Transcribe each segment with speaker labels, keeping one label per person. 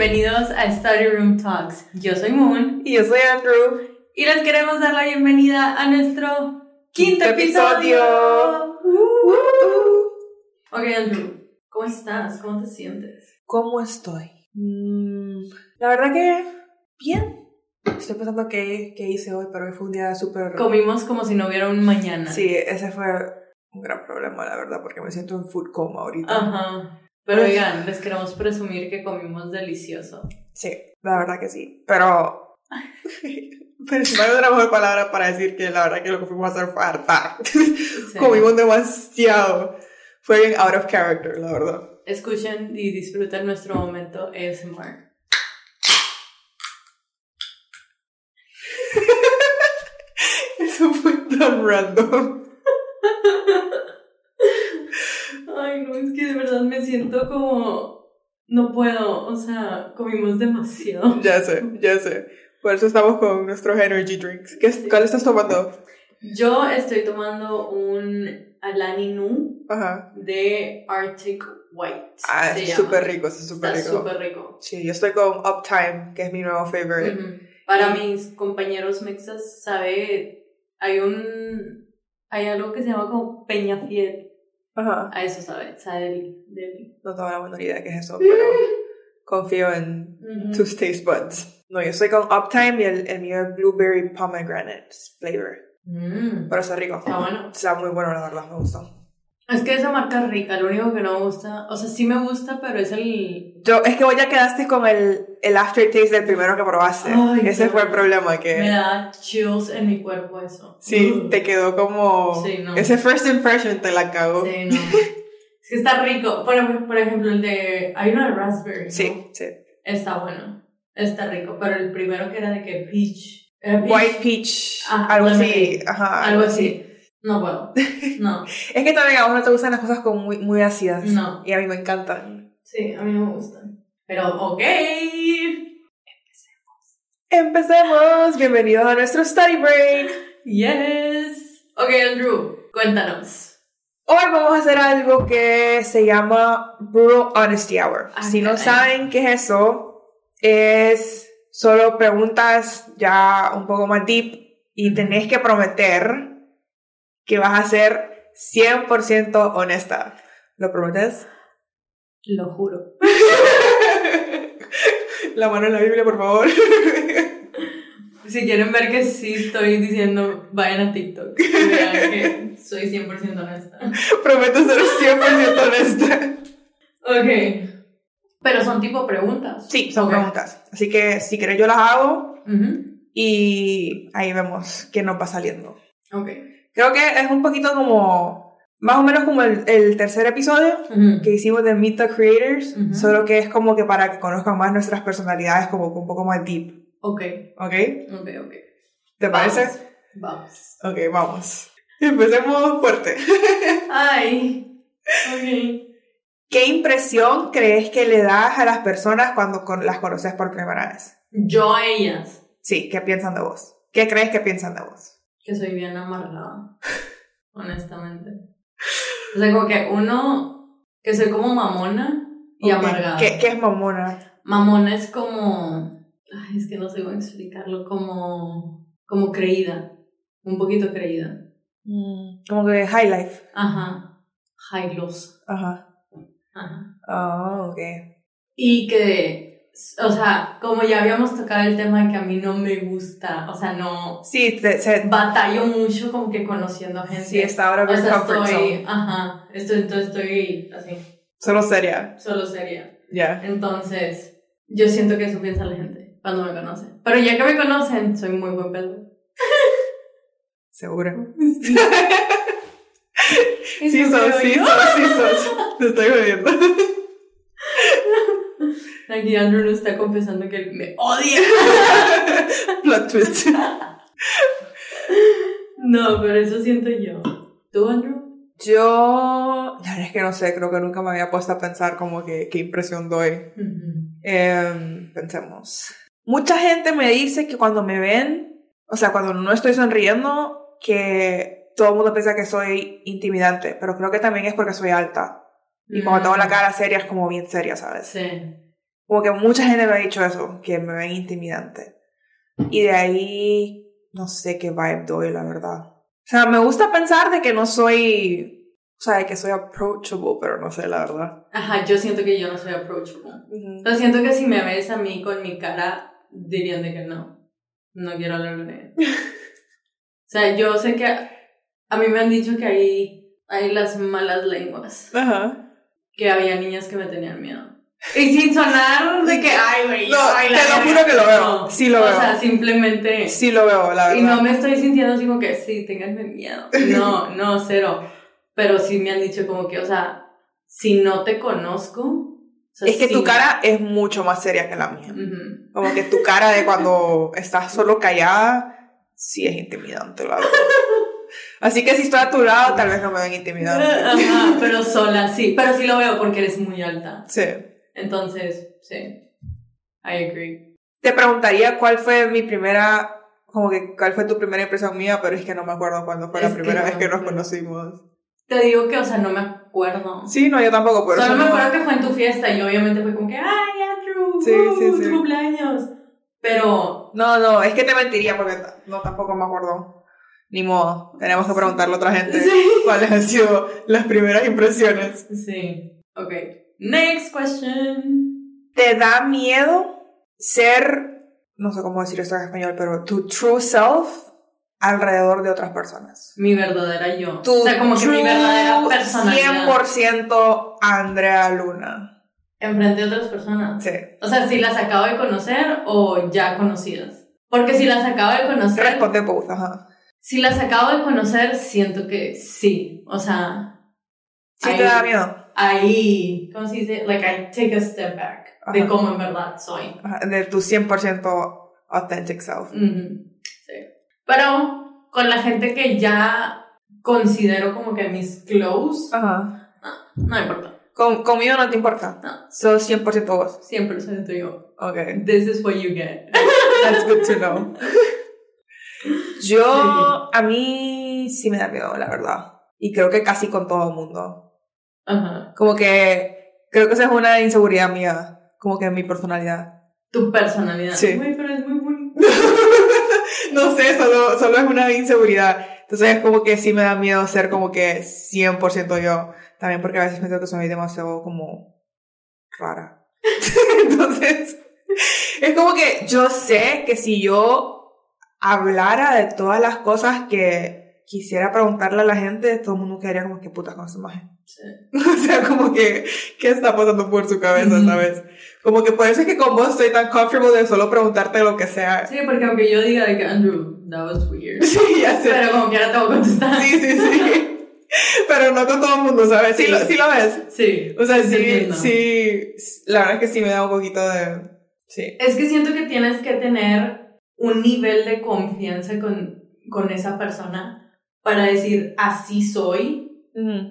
Speaker 1: bienvenidos a Study Room Talks. Yo soy Moon
Speaker 2: Y yo soy Andrew.
Speaker 1: y les queremos dar la bienvenida a nuestro quinto
Speaker 2: Quinto
Speaker 1: episodio.
Speaker 2: episodio.
Speaker 1: Ok, Andrew, ¿cómo estás? ¿Cómo te sientes?
Speaker 2: ¿Cómo estoy? Mm, la verdad que bien. Estoy pensando qué, qué hice hoy, pero hoy fue un día súper...
Speaker 1: Comimos como si no hubiera un mañana.
Speaker 2: Sí, ese fue un gran problema, la verdad, porque me siento en food coma ahorita.
Speaker 1: Ajá. Pero oigan, les queremos presumir que comimos delicioso.
Speaker 2: Sí, la verdad que sí. Pero... pero si no hay una mejor palabra para decir que la verdad que lo que fuimos a hacer fue hartar.
Speaker 1: Sí.
Speaker 2: Comimos demasiado. Fue bien out of character, la verdad.
Speaker 1: Escuchen y disfruten nuestro momento ASMR.
Speaker 2: Eso fue tan random.
Speaker 1: Ay, no, es que de verdad me siento como... No puedo, o sea, comimos demasiado.
Speaker 2: Ya sé, ya sé. Por eso estamos con nuestros energy drinks. ¿Qué, es- ¿Cuál estás tomando?
Speaker 1: Yo estoy tomando un Alani Nu
Speaker 2: Ajá.
Speaker 1: de Arctic White.
Speaker 2: Ah, es súper rico, es súper rico.
Speaker 1: súper rico.
Speaker 2: Sí, yo estoy con Uptime, que es mi nuevo favorite.
Speaker 1: Ujú. Para mis compañeros mexas, sabe, hay un, hay algo que se llama como Peñafiel.
Speaker 2: Ajá.
Speaker 1: A eso sabe, sabe del,
Speaker 2: No tengo la menor idea qué es eso, pero confío en
Speaker 1: Ujú.
Speaker 2: tus taste buds. No, yo estoy con Uptime y el, el mío es Blueberry Pomegranate flavor.
Speaker 1: Mm,
Speaker 2: Pero está rico.
Speaker 1: Está bueno.
Speaker 2: Está muy bueno, la verdad, me gusta.
Speaker 1: Es que esa marca es rica, lo único que no me gusta, o sea, sí me gusta, pero es el...
Speaker 2: Yo, es que vos ya quedaste con el, el aftertaste del primero que probaste.
Speaker 1: Ay,
Speaker 2: Ese fue el problema, que...
Speaker 1: Me da chills en mi cuerpo eso.
Speaker 2: Sí, te quedó como...
Speaker 1: Sí, no.
Speaker 2: Ese first impression te la cagó.
Speaker 1: Sí, no. es que está rico. Por, por ejemplo, el de... Hay uno de raspberry. ¿no?
Speaker 2: Sí, sí.
Speaker 1: Está bueno. Está rico. Pero el primero que era de que peach. Era peach.
Speaker 2: White peach,
Speaker 1: Ah,
Speaker 2: algo así. Ajá,
Speaker 1: Algo así. No puedo. No.
Speaker 2: Es que también a vos no te gustan las cosas como muy, muy ácidas.
Speaker 1: No.
Speaker 2: Y a mí me encantan.
Speaker 1: Sí, a mí me gustan. Pero, ok.
Speaker 2: Empecemos. Bienvenidos a nuestro study break.
Speaker 1: Yes. Ok, Andrew, cuéntanos.
Speaker 2: Hoy vamos a hacer algo que se llama Brutal Honesty Hour.
Speaker 1: Ah,
Speaker 2: si no saben qué es eso, es solo preguntas ya un poco más deep y tenés que prometer que vas a ser 100% honesta. ¿Lo prometes?
Speaker 1: Lo juro.
Speaker 2: La mano en la Biblia, por favor.
Speaker 1: Si quieren ver que sí estoy diciendo, vayan a TikTok. y vean que soy 100% honesta.
Speaker 2: Prometo ser 100% honesta.
Speaker 1: Ok. Pero son tipo preguntas.
Speaker 2: Sí, son preguntas. Así que si querés yo las hago y ahí vemos qué nos va saliendo.
Speaker 1: Ok.
Speaker 2: Creo que es un poquito como, más o menos como el, el tercer episodio que hicimos de Meet the Creators, solo que es como que para que conozcan más nuestras personalidades como un poco más deep.
Speaker 1: Ok.
Speaker 2: ¿Ok?
Speaker 1: Ok, ok.
Speaker 2: ¿Te parece?
Speaker 1: Vamos.
Speaker 2: Ok, vamos. Empecemos fuerte.
Speaker 1: Ay. Ok.
Speaker 2: ¿Qué impresión crees que le das a las personas cuando con- las conoces por primera vez?
Speaker 1: Yo a ellas.
Speaker 2: Sí, ¿qué piensan de vos? ¿Qué crees que piensan de vos?
Speaker 1: Que soy bien amargada. honestamente. O sea, como que uno. Que soy como mamona y
Speaker 2: Ok.
Speaker 1: amargada.
Speaker 2: ¿Qué, ¿Qué es mamona?
Speaker 1: Mamona es como. Ay, es que no sé cómo explicarlo. Como. Como creída. Un poquito creída.
Speaker 2: Mm, Como que high life.
Speaker 1: Ajá. Jailosa.
Speaker 2: Ajá.
Speaker 1: Ajá.
Speaker 2: Ah, ok.
Speaker 1: Y que. O sea, como ya habíamos tocado el tema de que a mí no me gusta. O sea, no.
Speaker 2: Sí, te- se-
Speaker 1: Batallo mucho como que conociendo a gente.
Speaker 2: sí, está ahora
Speaker 1: o sea,
Speaker 2: comfort
Speaker 1: estoy.
Speaker 2: zone.
Speaker 1: Ajá. Estoy, entonces estoy así.
Speaker 2: Solo seria.
Speaker 1: Solo seria.
Speaker 2: Ya.
Speaker 1: Entonces, yo siento que eso piensa la gente cuando me conoce. Pero ya que me conocen, soy muy buen pedo.
Speaker 2: Seguro.
Speaker 1: Eso
Speaker 2: Sí, sos, sí, sos, sí, sos. Te estoy jodiendo.
Speaker 1: Aquí Andrew nos está confesando que él me odia.
Speaker 2: Plot twist.
Speaker 1: No, pero eso siento yo. ¿Tú, Andrew?
Speaker 2: Yo, la verdad es que no sé, creo que nunca me había puesto a pensar como que qué impresión doy.
Speaker 1: Ujú.
Speaker 2: Em, pensemos. Mucha gente me dice que cuando me ven, o sea, cuando no estoy sonriendo, que todo el mundo piensa que soy intimidante, pero creo que también es porque soy alta. Y cuando tengo la cara seria es como bien seria, ¿sabes?
Speaker 1: Sí.
Speaker 2: Como que mucha gente me ha dicho eso, que me ven intimidante. Y de ahí no sé qué vibe doy, la verdad. O sea, me gusta pensar de que no soy, o sea, de que soy approachable, pero no sé, la verdad.
Speaker 1: Ajá, yo siento que yo no soy approachable. Yo siento que si me ves a mí con mi cara, dirían de que no. No quiero hablar con ella. o sea, yo sé que a mí me han dicho que hay, hay las malas lenguas.
Speaker 2: Ajá.
Speaker 1: Que había niñas que me tenían miedo. Y sin sonar de que, ay, güey,
Speaker 2: No,
Speaker 1: ay,
Speaker 2: te lo
Speaker 1: verga".
Speaker 2: juro que lo veo.
Speaker 1: No.
Speaker 2: Sí lo
Speaker 1: o
Speaker 2: veo.
Speaker 1: sea, simplemente.
Speaker 2: Sí lo veo, la verdad.
Speaker 1: Y no me estoy sintiendo así como que, sí, ténganme miedo. No, no, cero. Pero sí me han dicho como que, o sea, si no te conozco. o sea,
Speaker 2: Es que
Speaker 1: sí
Speaker 2: tu cara es mucho más seria que la mía. Como que tu cara de cuando estás solo callada, sí es intimidante, la verdad. Así que si estoy a tu lado, tal vez no me ven intimidante.
Speaker 1: Ajá, pero sola, sí. Pero sí lo veo porque eres muy alta.
Speaker 2: Sí.
Speaker 1: Entonces, sí. I agree.
Speaker 2: Te preguntaría cuál fue mi primera, como que cuál fue tu primera impresión mía, pero es que no me acuerdo cuándo fue
Speaker 1: Es
Speaker 2: la primera
Speaker 1: no
Speaker 2: vez que nos conocimos.
Speaker 1: Te digo que, o sea, no me acuerdo.
Speaker 2: Sí, no, yo tampoco, pero
Speaker 1: Solo me
Speaker 2: no-
Speaker 1: acuerdo que fue en tu fiesta y obviamente fue como que, ay, Andrew,
Speaker 2: Sí,
Speaker 1: uh,
Speaker 2: sí, sí.
Speaker 1: tu cumpleaños. Pero,
Speaker 2: No, no, es que te mentiría porque no tampoco me acuerdo. Ni modo, tenemos que preguntarle a otra gente
Speaker 1: Sí.
Speaker 2: cuáles han sido las primeras impresiones.
Speaker 1: sí. Ok. Next question.
Speaker 2: ¿Te da miedo ser, no sé cómo decir esto en español, pero tu true self alrededor de otras personas?
Speaker 1: Mi verdadera yo.
Speaker 2: Tu
Speaker 1: o sea, como que mi
Speaker 2: true
Speaker 1: verdadera personalidad.
Speaker 2: 100% Andrea Luna.
Speaker 1: Enfrente de otras personas.
Speaker 2: Sí.
Speaker 1: O sea, si las acabo de conocer o ya conocidas. Porque si las acabo de conocer.
Speaker 2: Responde both, ajá.
Speaker 1: Si las acabo de conocer, siento que sí. O sea.
Speaker 2: ¿Sí te da miedo?
Speaker 1: Ahí. ¿Cómo se dice? Like, I take a step back. De
Speaker 2: Ajá.
Speaker 1: cómo en verdad soy.
Speaker 2: Ajá, De tu 100% authentic self.
Speaker 1: Sí. Pero con la gente que ya considero como que mis close,
Speaker 2: Ajá.
Speaker 1: no importa.
Speaker 2: Con, conmigo no te importa.
Speaker 1: No.
Speaker 2: Sos 100% vos.
Speaker 1: Siempre siento yo.
Speaker 2: Ok.
Speaker 1: This is what you get.
Speaker 2: That's good to know. Yo, a mí sí me da miedo, la verdad. Y creo que casi con todo el mundo.
Speaker 1: Ajá.
Speaker 2: Como que creo que esa es una inseguridad mía. Como que mi personalidad.
Speaker 1: Tu personalidad.
Speaker 2: Sí.
Speaker 1: Uy, pero es muy bonito.
Speaker 2: no sé, solo, solo es una inseguridad. Entonces es como que sí me da miedo ser como que 100% yo. También porque a veces me siento que soy demasiado como rara. Entonces, es como que yo sé que si yo hablara de todas las cosas que quisiera preguntarle a la gente, todo el mundo quedaría como que puta con esa imagen.
Speaker 1: Sí.
Speaker 2: O sea, como que, ¿qué está pasando por su cabeza, sabes? Como que por eso es que con vos estoy tan comfortable de solo preguntarte lo que sea.
Speaker 1: Sí, porque aunque yo diga de que Andrew, that was weird.
Speaker 2: Sí, ya sé.
Speaker 1: Pero como quiera te voy a contestar.
Speaker 2: Sí, sí, sí. Pero no con todo el mundo, ¿sabes? Sí,
Speaker 1: Sí.
Speaker 2: lo, sí lo ves.
Speaker 1: Sí.
Speaker 2: O sea, sí,
Speaker 1: entiendo.
Speaker 2: sí. La verdad es que sí me da un poquito de. Sí.
Speaker 1: Es que siento que tienes que tener un nivel de confianza con, con esa persona para decir, así soy.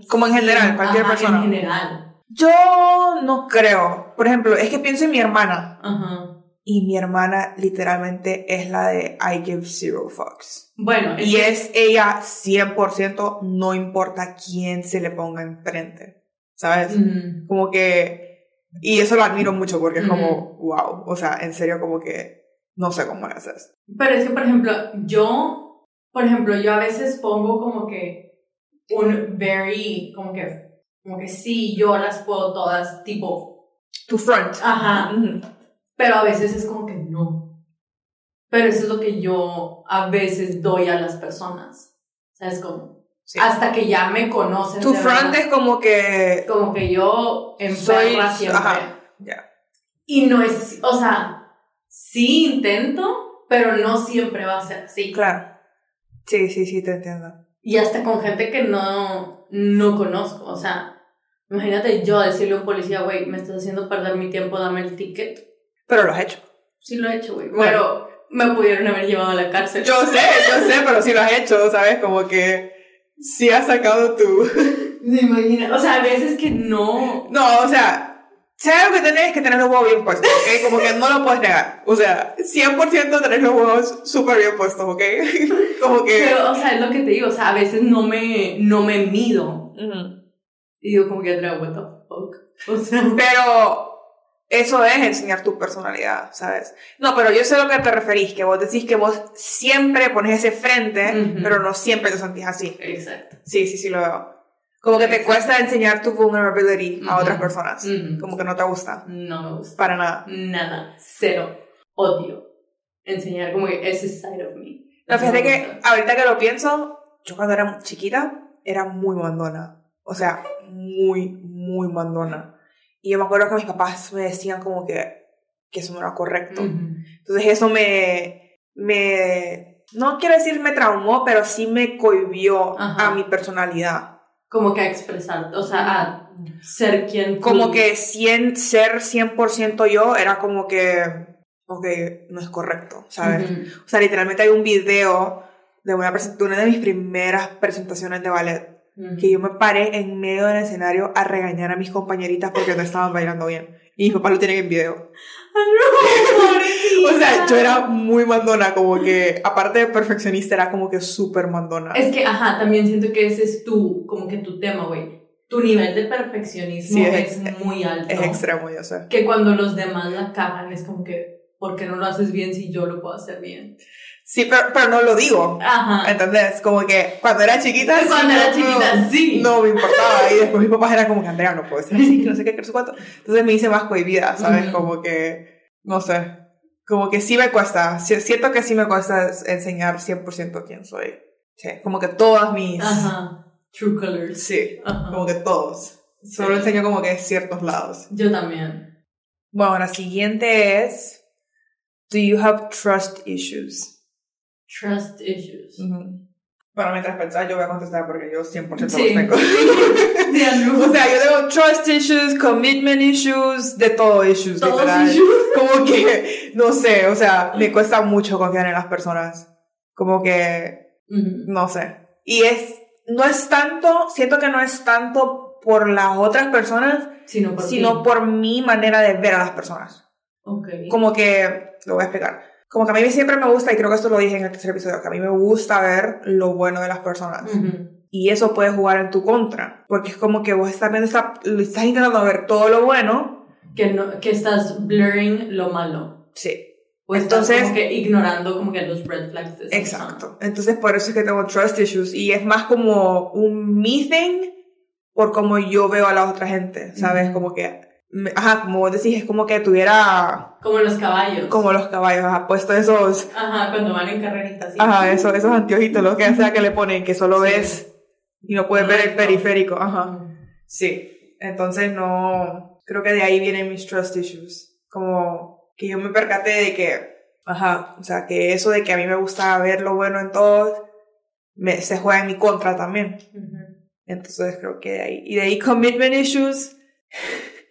Speaker 2: Como en general, cualquier
Speaker 1: Ajá,
Speaker 2: persona.
Speaker 1: En general.
Speaker 2: Yo no creo. Por ejemplo, es que pienso en mi hermana.
Speaker 1: Ajá.
Speaker 2: Y mi hermana literalmente es la de I give zero fucks.
Speaker 1: Bueno,
Speaker 2: Y es ella 100%, no importa quién se le ponga enfrente. ¿Sabes? Como que. Y eso lo admiro mucho porque es como, wow. O sea, en serio, como que no sé cómo lo haces.
Speaker 1: Pero es que, por ejemplo, yo, por ejemplo, yo a veces pongo como que un very, como que, como que sí, yo las puedo todas, tipo,
Speaker 2: Tu front.
Speaker 1: ajá, pero a veces es como que no. Pero eso es lo que yo a veces doy a las personas. ¿Sabes cómo?
Speaker 2: Sí.
Speaker 1: Hasta que ya me conocen.
Speaker 2: Tu front es como que.
Speaker 1: Como que yo
Speaker 2: Soy-
Speaker 1: siempre.
Speaker 2: ajá. Ya.
Speaker 1: Y no es, o sea, sí intento, pero no siempre va a ser así.
Speaker 2: Claro. Sí, sí, sí, te entiendo.
Speaker 1: Y hasta con gente que no, no conozco. O sea, imagínate yo decirle a un policía, güey, me estás haciendo perder mi tiempo, dame el ticket.
Speaker 2: Pero lo has hecho.
Speaker 1: Sí lo he hecho, güey.
Speaker 2: Bueno.
Speaker 1: Pero me pudieron haber llevado a la cárcel.
Speaker 2: Yo sé, yo sé, pero sí lo has hecho, ¿sabes? Como que sí has sacado tu...
Speaker 1: ¿Se imagina? O sea, a veces que no...
Speaker 2: No, o sea, hay algo que tenés que tener los huevos bien puestos, ¿ok? Como que no lo puedes negar. O sea, 100% tenés los huevos súper bien puestos, ¿ok? Como que...
Speaker 1: Pero, o sea, es lo que te digo. O sea, a veces no me, no me mido.
Speaker 2: Ujú.
Speaker 1: Y digo como que, Andrea, what the fuck? O sea...
Speaker 2: Pero eso es enseñar tu personalidad, ¿sabes? No, pero yo sé lo que te referís, que vos decís que vos siempre pones ese frente, pero no siempre te sentís así.
Speaker 1: Exacto.
Speaker 2: Sí, sí, sí lo veo. Como que te cuesta enseñar tu vulnerability a otras personas. Como que no te gusta.
Speaker 1: No me gusta.
Speaker 2: Para nada.
Speaker 1: Nada. Cero. Odio. Enseñar como que ese side of me.
Speaker 2: No, fíjate que ahorita que lo pienso, yo cuando era chiquita era muy mandona. O sea, muy, muy mandona. Y yo me acuerdo que mis papás me decían como que, que eso no era correcto. Entonces eso me, me, no quiero decir me traumó, pero sí me cohibió a mi personalidad.
Speaker 1: Como que a expresar, o sea, a ser quien
Speaker 2: Como que cien, ser 100% yo era como que, ok, no es correcto, ¿sabes? O sea, literalmente hay un video de una, de una de mis primeras presentaciones de ballet que yo me paré en medio del escenario a regañar a mis compañeritas porque no estaban bailando bien. Y mis papás lo tienen en video. O sea, yo era muy mandona, como que, aparte de perfeccionista, era como que súper mandona.
Speaker 1: Es que, ajá, también siento que ese es tu, como que tu tema, güey. Tu nivel de perfeccionismo es, muy alto.
Speaker 2: Es extremo, yo sé.
Speaker 1: Que cuando los demás la cagan, es como que, ¿por qué no lo haces bien si yo lo puedo hacer bien?
Speaker 2: Sí, pero, pero no lo digo. Ajá. ¿Entendés? Como que cuando era chiquita.
Speaker 1: Cuando era chiquita, sí.
Speaker 2: No me importaba. Y después mis papás eran como que Andrea no puede ser así, que no sé qué, que no sé cuánto. Entonces me hice más cohibida, ¿sabes? Como que. No sé. Como que sí me cuesta. Siento que sí me cuesta enseñar 100% quién soy. Sí. Como que todas mis.
Speaker 1: Ajá. True colors.
Speaker 2: Sí. Como que todos. Solo enseño como que ciertos lados.
Speaker 1: Yo también.
Speaker 2: Bueno, la siguiente es. Do you have trust issues?
Speaker 1: Trust issues.
Speaker 2: Bueno, mientras pensás, yo voy a contestar porque yo 100% los tengo. o sea, yo tengo trust issues, commitment issues, de todo issues, literal. Como que, no sé, o sea, me cuesta mucho confiar en las personas. Como que, no sé. Y es, no es tanto, siento que no es tanto por las otras personas,
Speaker 1: sino por,
Speaker 2: sino por mi manera de ver a las personas.
Speaker 1: Okay.
Speaker 2: Como que, lo voy a explicar como que a mí siempre me gusta, y creo que esto lo dije en el tercer episodio, que a mí me gusta ver lo bueno de las personas. Y eso puede jugar en tu contra, porque es como que vos estás viendo, está, estás intentando ver todo lo bueno.
Speaker 1: Que, no, que estás blurring lo malo.
Speaker 2: Sí.
Speaker 1: O Entonces, como que ignorando como que los red flags de
Speaker 2: Exacto. Entonces por eso es que tengo trust issues y es más como un me thing por como yo veo a la otra gente, ¿sabes? Como que Ajá, como vos decís, es como que tuviera...
Speaker 1: Como los caballos.
Speaker 2: Como los caballos, ajá, puesto esos...
Speaker 1: Ajá, cuando van en carreritas.
Speaker 2: Ajá, eso, esos anteojitos, lo que sea que le ponen, que solo ves y no puedes ver el periférico, ajá. Sí, entonces no... Creo que de ahí vienen mis trust issues. Como que yo me percaté de que, ajá, o sea, que eso de que a mí me gusta ver lo bueno en todos, me, se juega en mi contra también. Entonces creo que de ahí... Y de ahí commitment issues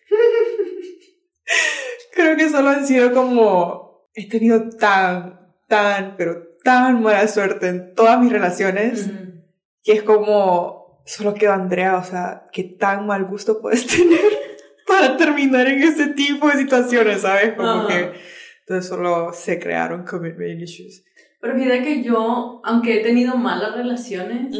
Speaker 2: Creo que solo han sido como, he tenido tan, tan, pero tan mala suerte en todas mis relaciones, que es como, solo quedó Andrea, o sea, qué tan mal gusto puedes tener para terminar en ese tipo de situaciones, ¿sabes? Como que, entonces solo se crearon commitment issues.
Speaker 1: Pero fíjate que yo, aunque he tenido malas relaciones,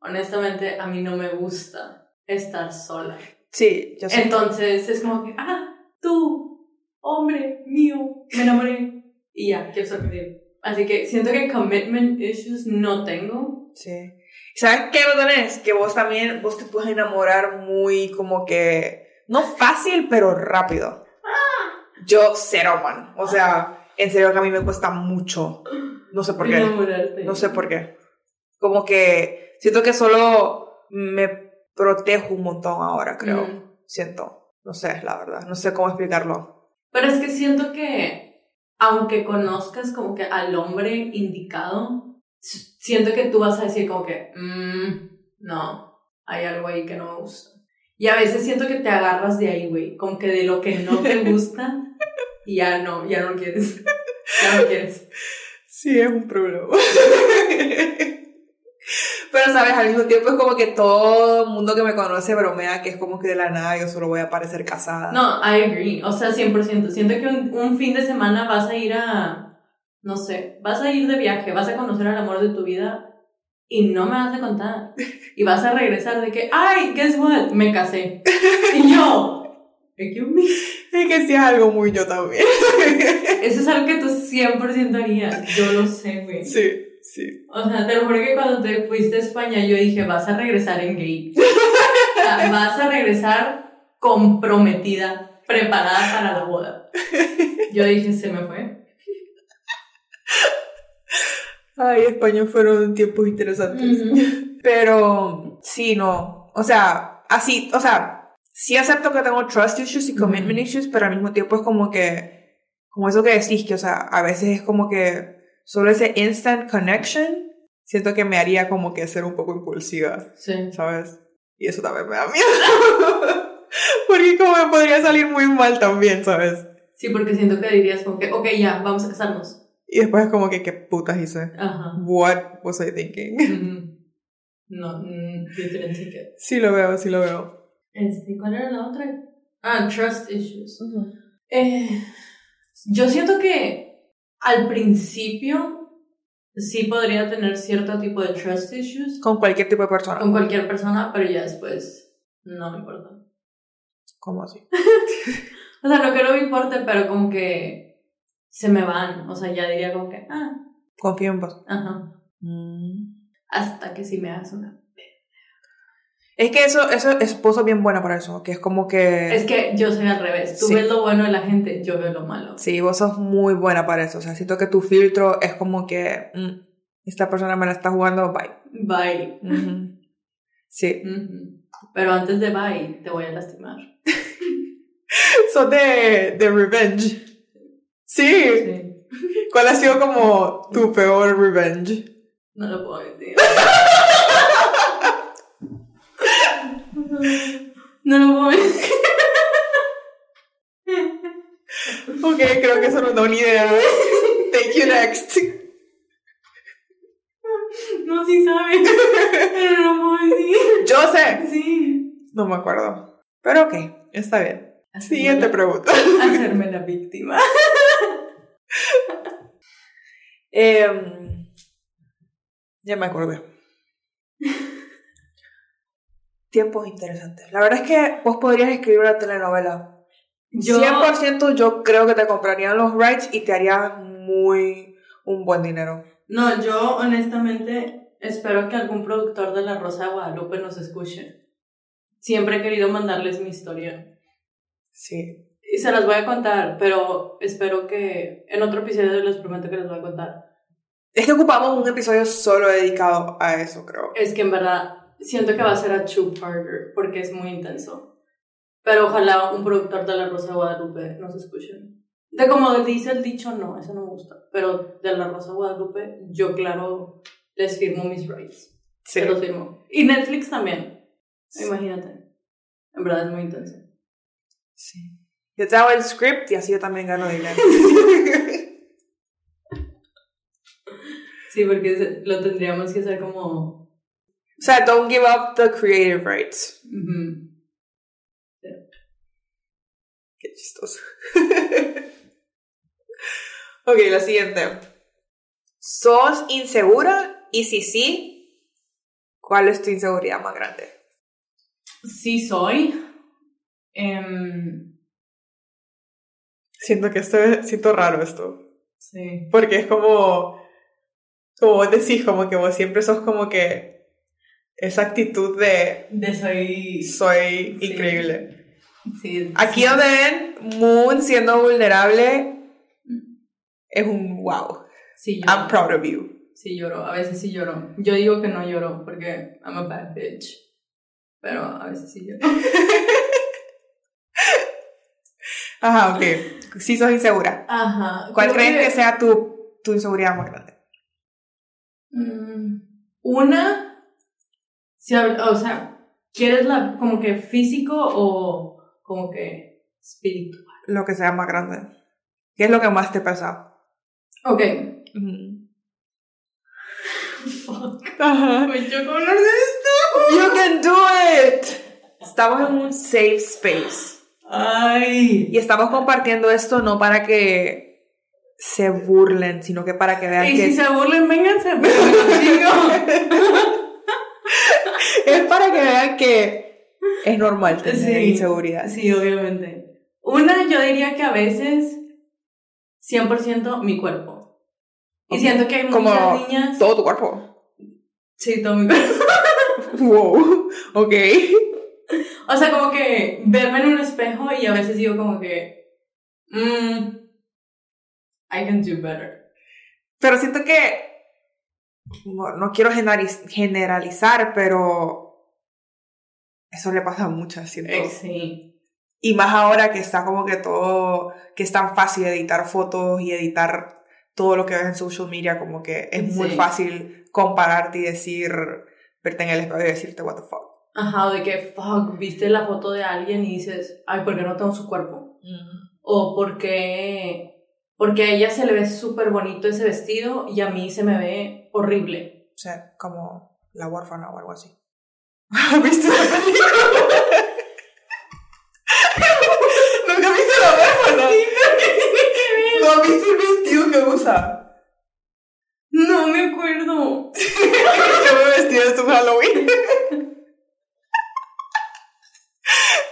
Speaker 1: honestamente a mí no me gusta estar sola.
Speaker 2: Sí, yo sé.
Speaker 1: Entonces es como que, ah, tú, hombre mío, me enamoré. Y ya, quiero contigo. Así que siento que commitment issues no tengo.
Speaker 2: Sí. ¿Sabes qué lo tenés? Que vos también, vos te puedes enamorar muy como que, no fácil, pero rápido. Yo cero, man. O sea, en serio que a mí me cuesta mucho. No sé por qué. No sé por qué. Como que siento que solo me protejo un montón ahora, creo. Mm. Siento. No sé, la verdad. No sé cómo explicarlo.
Speaker 1: Pero es que siento que, aunque conozcas como que al hombre indicado, siento que tú vas a decir como que, mmm, no, hay algo ahí que no me gusta. Y a veces siento que te agarras de ahí, güey, como que de lo que no te gusta y ya no, ya no quieres. Ya no quieres.
Speaker 2: Sí, es un problema. Pero, ¿sabes? Al mismo tiempo es como que todo el mundo que me conoce bromea que es como que de la nada yo solo voy a parecer casada.
Speaker 1: No, I agree. O sea, 100%. Siento que un, un fin de semana vas a ir a, no sé, vas a ir de viaje, vas a conocer al amor de tu vida y no me vas a contar. Y vas a regresar de que, ay, guess what, me casé. Y yo, excuse me.
Speaker 2: Es que sí es algo muy yo también.
Speaker 1: Eso es algo que tú 100% harías. Yo lo sé, güey.
Speaker 2: Sí, sí.
Speaker 1: O sea, te lo juro que cuando te fuiste a España yo dije, vas a regresar en gay. vas a regresar comprometida, preparada para la boda. Yo dije, se me fue.
Speaker 2: Ay, España fueron tiempos interesantes. Pero, sí, no. O sea, así, o sea, sí acepto que tengo trust issues y commitment issues, pero al mismo tiempo es como que, como eso que decís, que, o sea, a veces es como que solo ese instant connection, siento que me haría como que ser un poco impulsiva.
Speaker 1: Sí.
Speaker 2: ¿Sabes? Y eso también me da miedo. porque como me podría salir muy mal también, ¿sabes?
Speaker 1: Sí, porque siento que dirías como que, ok, ya, vamos a casarnos.
Speaker 2: Y después es como que, ¿qué putas hice?
Speaker 1: Ajá.
Speaker 2: What was I thinking?
Speaker 1: No, mm, you didn't take it.
Speaker 2: Sí lo veo, sí lo veo.
Speaker 1: Este, ¿Cuál era la otra? Ah, trust issues. eh, yo siento que al principio sí podría tener cierto tipo de trust issues
Speaker 2: Con cualquier tipo de persona.
Speaker 1: con cualquier persona, pero ya después no me importa.
Speaker 2: ¿Cómo así?
Speaker 1: O sea, no que no me importe, pero como que se me van. O sea, ya diría como que, ah,
Speaker 2: Confío en vos.
Speaker 1: ajá.
Speaker 2: Mm.
Speaker 1: Hasta que sí me hagas una.
Speaker 2: Es que eso, eso, esposo es bien buena para eso, que es como que...
Speaker 1: Es que yo soy al revés. Tú
Speaker 2: Sí.
Speaker 1: ves lo bueno de la gente, yo veo lo malo.
Speaker 2: Sí, vos sos muy buena para eso, o sea, siento que tu filtro es como que... mm, esta persona me la está jugando, bye.
Speaker 1: Bye.
Speaker 2: Ujú. Sí.
Speaker 1: Ujú. Pero antes de bye, te voy a lastimar.
Speaker 2: Sos de, de revenge. Sí.
Speaker 1: Sí.
Speaker 2: ¿Cuál ha sido como tu peor revenge?
Speaker 1: No lo puedo decir. No lo puedo decir.
Speaker 2: Ok, creo que eso no da una idea. Thank you next.
Speaker 1: No, sí sabes. Pero no lo puedo decir.
Speaker 2: Yo sé.
Speaker 1: Sí.
Speaker 2: No me acuerdo. Pero ok, está bien. Siguiente pregunta.
Speaker 1: Hacerme la víctima.
Speaker 2: Em, ya me acordé. Tiempos interesantes. La verdad es que vos podrías escribir una telenovela.
Speaker 1: Yo,
Speaker 2: 100% yo creo que te comprarían los rights y te harías muy un buen dinero.
Speaker 1: no, yo honestamente espero que algún productor de La Rosa de Guadalupe nos escuche. Siempre he querido mandarles mi historia.
Speaker 2: Sí.
Speaker 1: Y se las voy a contar, pero espero que en otro episodio les prometo que les voy a contar.
Speaker 2: Es que ocupamos un episodio solo dedicado a eso, creo.
Speaker 1: Es que en verdad siento que va a ser a two-parter porque es muy intenso. Pero ojalá un productor de La Rosa de Guadalupe nos escuche. De como dice el dicho, no, eso no me gusta. Pero de La Rosa de Guadalupe, yo claro les firmo mis rights.
Speaker 2: Sí.
Speaker 1: Se los firmo. Y Netflix también. Imagínate. En verdad es muy intenso.
Speaker 2: sí. Yo te hago el script y así yo también gano dinero.
Speaker 1: Sí, porque lo tendríamos que hacer como...
Speaker 2: o sea, don't give up the creative rights.
Speaker 1: ujú.
Speaker 2: Qué chistoso. ok, la siguiente. ¿Sos insegura? Y si sí, ¿cuál es tu inseguridad más grande?
Speaker 1: Sí soy. Em,
Speaker 2: Siento que esto es- siento raro esto.
Speaker 1: sí.
Speaker 2: Porque es como, como vos decís, como que vos siempre sos como que esa actitud de
Speaker 1: De soy...
Speaker 2: soy
Speaker 1: Sí.
Speaker 2: increíble.
Speaker 1: Sí,
Speaker 2: Aquí donde ven Moon siendo vulnerable es un wow.
Speaker 1: Sí,
Speaker 2: I'm
Speaker 1: lloro.
Speaker 2: proud of you.
Speaker 1: Sí lloro, a veces sí lloro. Yo digo que no lloro porque I'm a bad bitch. Pero a veces sí lloro.
Speaker 2: Ajá, ok. Sí sos insegura.
Speaker 1: Ajá.
Speaker 2: ¿Cuál crees que sea tu, tu inseguridad más grande?
Speaker 1: Mm, Una, si o sea, ¿quieres la como que físico o como que espiritual?
Speaker 2: Lo que sea más grande. ¿Qué es lo que más te pesa?
Speaker 1: Ok.
Speaker 2: Ujú.
Speaker 1: Fuck. Me chocó hablar de esto.
Speaker 2: You can do it. Estamos en un safe space.
Speaker 1: Ay.
Speaker 2: Y estamos compartiendo esto no para que se burlen, sino que para que vean
Speaker 1: Y
Speaker 2: que
Speaker 1: si se burlen, vénganse, pero lo digo.
Speaker 2: para que vean que es normal tener
Speaker 1: Sí.
Speaker 2: inseguridad.
Speaker 1: Sí, obviamente. Una, yo diría que a veces 100% mi cuerpo. Y siento que hay muchas niñas.
Speaker 2: todo tu cuerpo.
Speaker 1: Sí, todo mi cuerpo.
Speaker 2: Wow. Ok.
Speaker 1: O sea, como que verme en un espejo y a veces digo como que. Mmm. I can do better.
Speaker 2: Pero siento que. No, no quiero generaliz- generalizar, pero. Eso le pasa a muchas, siento.
Speaker 1: Eh, sí.
Speaker 2: Y más ahora que está como que todo. Que es tan fácil editar fotos y editar todo lo que ves en social media, como que es muy
Speaker 1: Sí.
Speaker 2: fácil compararte y decir. Verte en el espejo y decirte, what the fuck.
Speaker 1: Ajá, o de que, fuck, viste la foto de alguien y dices, ay, ¿por qué no tengo su cuerpo? O porque. Porque a ella se le ve súper bonito ese vestido y a mí se me ve horrible.
Speaker 2: O sea, como la huérfana o algo así. ¿Viste esa película? ¿Nunca viste la huérfana? ¿No has visto el vestido que usa?
Speaker 1: No me acuerdo.
Speaker 2: Yo me vestí de su Halloween.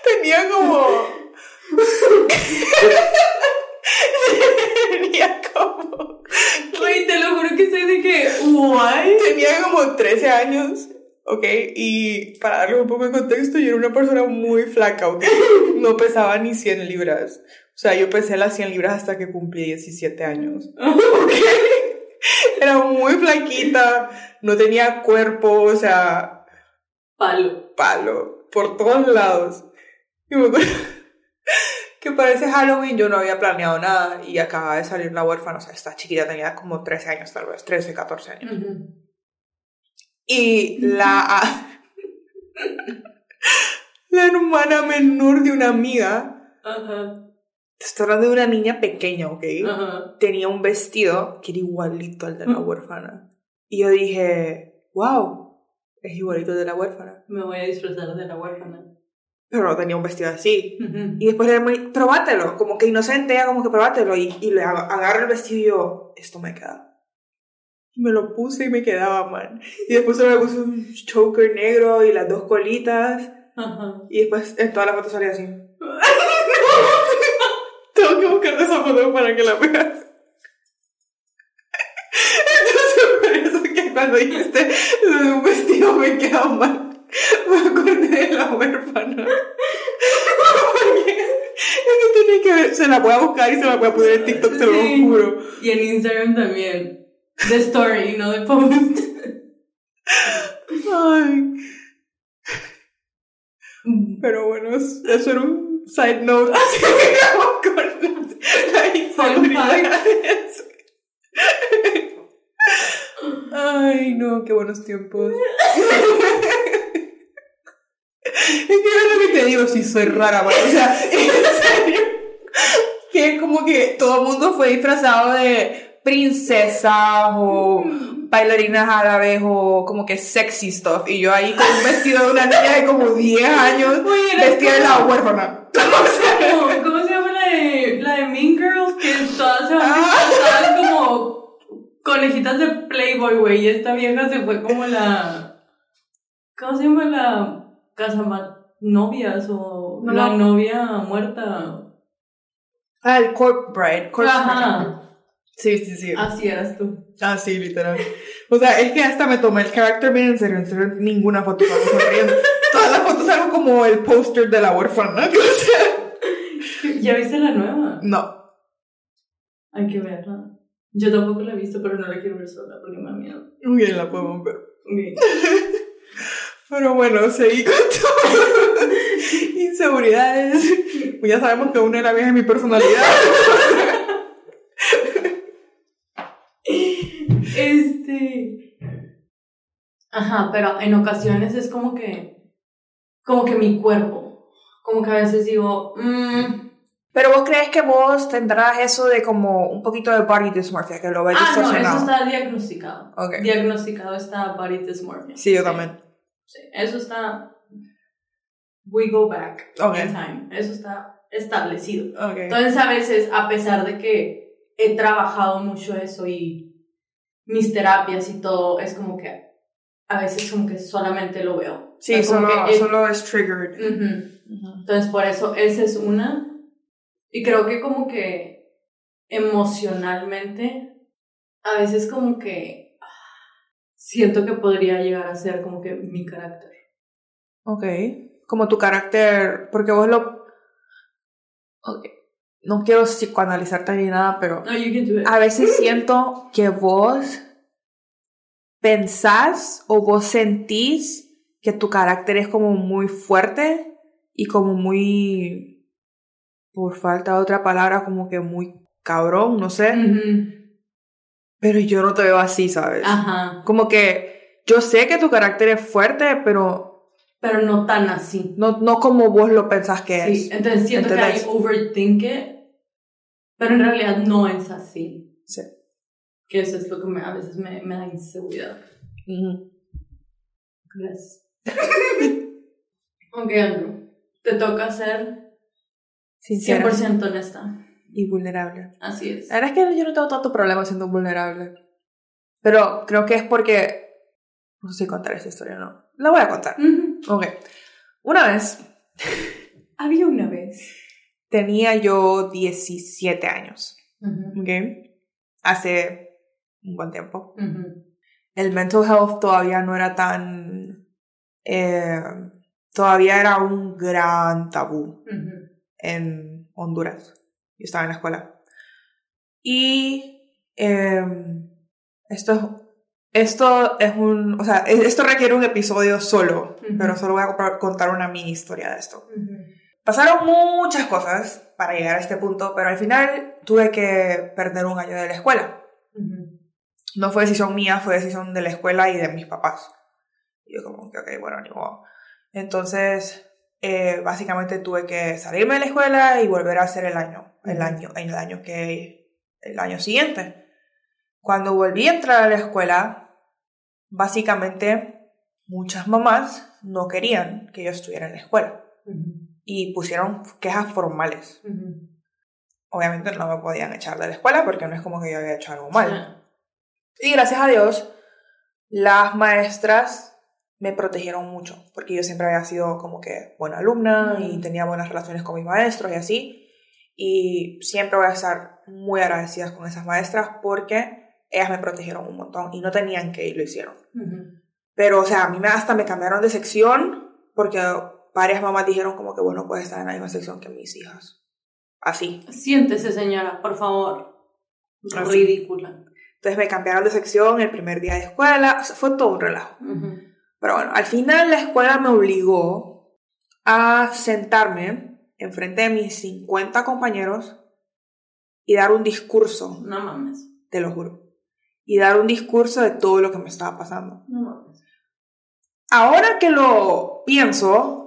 Speaker 2: Tenía como... Tenía como...
Speaker 1: Güey, te lo juro que soy de que, ¿why?
Speaker 2: Tenía como 13 años, ¿ok? Y para darle un poco de contexto, yo era una persona muy flaca, ¿ok? No pesaba ni 100 libras. O sea, yo pesé las 100 libras hasta que cumplí 17 años, ¿ok? Era muy flaquita, no tenía cuerpo, o sea,
Speaker 1: Palo.
Speaker 2: palo, por todos lados. Y me acuerdo que para ese Halloween yo no había planeado nada y acababa de salir la huérfana, o sea, esta chiquita tenía como 13 años tal vez, 13, 14 años. Y la, la hermana menor de una amiga,
Speaker 1: Ajá.
Speaker 2: te estoy hablando de una niña pequeña, ¿ok?
Speaker 1: Ajá.
Speaker 2: Tenía un vestido que era igualito al de la huérfana. Y yo dije, wow, es igualito al de la huérfana.
Speaker 1: Me voy a disfrazar de la huérfana.
Speaker 2: Pero no tenía un vestido así. Y después le dije, probátelo, como que inocente, como que probátelo. Y, y le ag- agarro el vestido y yo, esto me queda. Me lo puse y me quedaba, man. Y después se me puse un choker negro y las dos colitas.
Speaker 1: Ajá.
Speaker 2: Y después en todas las fotos salía así. Tengo que buscar esa foto para que la veas. Entonces, por eso que cuando dijiste lo de un vestido me queda mal. Me acordé de la huérfana. Porque es que tiene que ver. Se la voy a buscar y se la voy a poner en TikTok, se lo
Speaker 1: Sí.
Speaker 2: juro.
Speaker 1: Y en Instagram también. De story, no de post.
Speaker 2: Ay. Pero bueno, es- eso era un side note. Así que vamos con las inseguridades. Ay, no, qué buenos tiempos. Es que es lo que te digo, sí soy rara, man. O sea, en serio. Que como que todo el mundo fue disfrazado de princesas o bailarinas árabes o como que sexy stuff. Y yo ahí con un vestido de una niña de como 10 años,
Speaker 1: Oye,
Speaker 2: vestida de la huérfana.
Speaker 1: ¿Cómo, cómo se llama la de, la de Mean Girls? Que todas se van disfrazadas como conejitas de Playboy, güey. Y esta vieja se fue como la. ¿Cómo se llama la casa novias o
Speaker 2: No.
Speaker 1: la novia muerta?
Speaker 2: Ah, el Corp Bride. Corpse Bride. Sí, sí, sí.
Speaker 1: Así eras tú.
Speaker 2: Ah, sí, literal. O sea, es que hasta me tomé el character bien en serio. En serio, ninguna foto salgo sonriendo. Todas las fotos salgo como el póster de la huérfana. O sea,
Speaker 1: ¿Ya viste la nueva?
Speaker 2: no.
Speaker 1: Hay que verla. Yo tampoco la he visto, pero no la quiero ver sola porque me da miedo.
Speaker 2: Muy bien, la podemos ver.
Speaker 1: Ok.
Speaker 2: Pero bueno, seguí con tus inseguridades. Pues ya sabemos que una de las viejas es mi personalidad.
Speaker 1: Este. Ajá, pero en ocasiones es como que. Como que mi cuerpo. Como que a veces digo. Mmm.
Speaker 2: Pero vos crees que vos tendrás eso de como un poquito de body dysmorphia, que lo ves
Speaker 1: Ah, no, eso está diagnosticado.
Speaker 2: Ok.
Speaker 1: Diagnosticado está body dysmorphia.
Speaker 2: Sí, yo también.
Speaker 1: Sí, eso está. We go back
Speaker 2: Ok.
Speaker 1: in time. Eso está establecido.
Speaker 2: Ok.
Speaker 1: Entonces, a veces, a pesar de que he trabajado mucho eso y mis terapias y todo, es como que a veces como que solamente lo veo.
Speaker 2: Sí,
Speaker 1: O sea, como
Speaker 2: solo,
Speaker 1: que
Speaker 2: solo es triggered.
Speaker 1: Entonces, por eso, esa es una. Y creo que como que emocionalmente, a veces como que siento que podría llegar a ser como que mi carácter.
Speaker 2: Ok. Como tu carácter, porque vos lo... Okay. No quiero psicoanalizarte ni nada, pero
Speaker 1: No, you can do it.
Speaker 2: a veces siento que vos pensás o vos sentís que tu carácter es como muy fuerte y como muy, por falta de otra palabra, como que muy cabrón, no sé.
Speaker 1: Ujú.
Speaker 2: Pero yo no te veo así, ¿sabes?
Speaker 1: Ajá.
Speaker 2: Como que yo sé que tu carácter es fuerte, pero
Speaker 1: Pero no tan así.
Speaker 2: no, no como vos lo pensás que
Speaker 1: Sí,
Speaker 2: es.
Speaker 1: entonces siento
Speaker 2: ¿Entendés?
Speaker 1: que hay overthink it, pero en realidad no es así.
Speaker 2: Sí.
Speaker 1: Que eso es lo que me- a veces me, me da inseguridad.
Speaker 2: Ujú.
Speaker 1: Gracias. ok, Andrew. Te toca ser
Speaker 2: Sincera
Speaker 1: 100% honesta.
Speaker 2: y vulnerable.
Speaker 1: Así es.
Speaker 2: La verdad es que yo no tengo tanto problema siendo vulnerable. Pero creo que es porque... No sé si contar esta historia o no. La voy a contar.
Speaker 1: Ujú.
Speaker 2: Ok. Una vez
Speaker 1: Había una vez.
Speaker 2: Tenía yo 17 años.
Speaker 1: Ujú,
Speaker 2: Ok. Hace un buen tiempo.
Speaker 1: ujú,
Speaker 2: El mental health todavía no era tan... eh, todavía era un gran tabú.
Speaker 1: ujú,
Speaker 2: en Honduras. Yo estaba en la escuela. Y eh, esto, esto es un, o sea, e- esto requiere un episodio solo,
Speaker 1: Ujú.
Speaker 2: pero solo voy a co- contar una mini historia de esto.
Speaker 1: ujú.
Speaker 2: Pasaron muchas cosas para llegar a este punto, pero al final tuve que perder un año de la escuela. No fue decisión mía, fue decisión de la escuela y de mis papás. Y yo como que, ok, bueno, ni modo. Entonces, eh, básicamente tuve que salirme de la escuela y volver a hacer el año, el año, el año que, el año siguiente. Cuando volví a entrar a la escuela, básicamente muchas mamás no querían que yo estuviera en la escuela. Y pusieron quejas formales. Obviamente no me podían echar de la escuela porque no es como que yo había hecho algo mal. Y gracias a Dios, las maestras me protegieron mucho, porque yo siempre había sido como que buena alumna y tenía buenas relaciones con mis maestros y así. Y siempre voy a estar muy agradecida con esas maestras porque ellas me protegieron un montón y no tenían que ir, lo hicieron. Pero, o sea, a mí me, hasta me cambiaron de sección porque varias mamás dijeron como que, bueno, puedes estar en la misma sección que mis hijas. Así.
Speaker 1: Siéntese, señora, por favor.
Speaker 2: Así.
Speaker 1: Ridícula.
Speaker 2: Entonces me cambiaron de sección el primer día de escuela. O sea, fue todo un relajo. Pero bueno, al final la escuela me obligó a sentarme enfrente de mis 50 compañeros y dar un discurso,
Speaker 1: No mames.
Speaker 2: te lo juro. Y dar un discurso de todo lo que me estaba pasando.
Speaker 1: No mames.
Speaker 2: Ahora que lo pienso,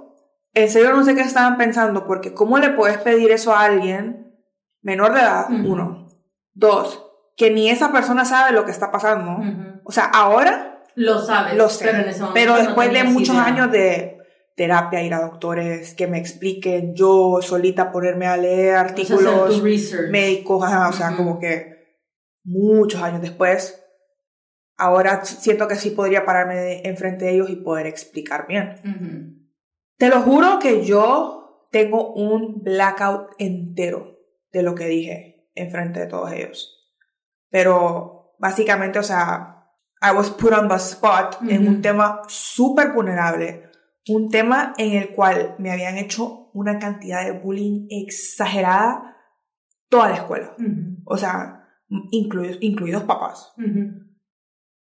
Speaker 2: en serio no sé qué estaban pensando, porque ¿cómo le puedes pedir eso a alguien menor de edad? Uno. Dos, que ni esa persona sabe lo que está pasando. O sea, ahora
Speaker 1: Lo sabes.
Speaker 2: Lo sé.
Speaker 1: Pero, en ese momento
Speaker 2: Pero
Speaker 1: no
Speaker 2: después de muchos
Speaker 1: idea.
Speaker 2: años de terapia, ir a doctores, que me expliquen, yo solita ponerme a leer
Speaker 1: O sea,
Speaker 2: artículos médicos, ajá, o sea, como que muchos años después, ahora siento que sí podría pararme enfrente de ellos y poder explicar bien. Te lo juro que yo tengo un blackout entero de lo que dije enfrente de todos ellos. Pero básicamente, o sea, I was put on the spot en un tema súper vulnerable, un tema en el cual me habían hecho una cantidad de bullying exagerada toda la escuela. O sea, incluidos, incluidos papás.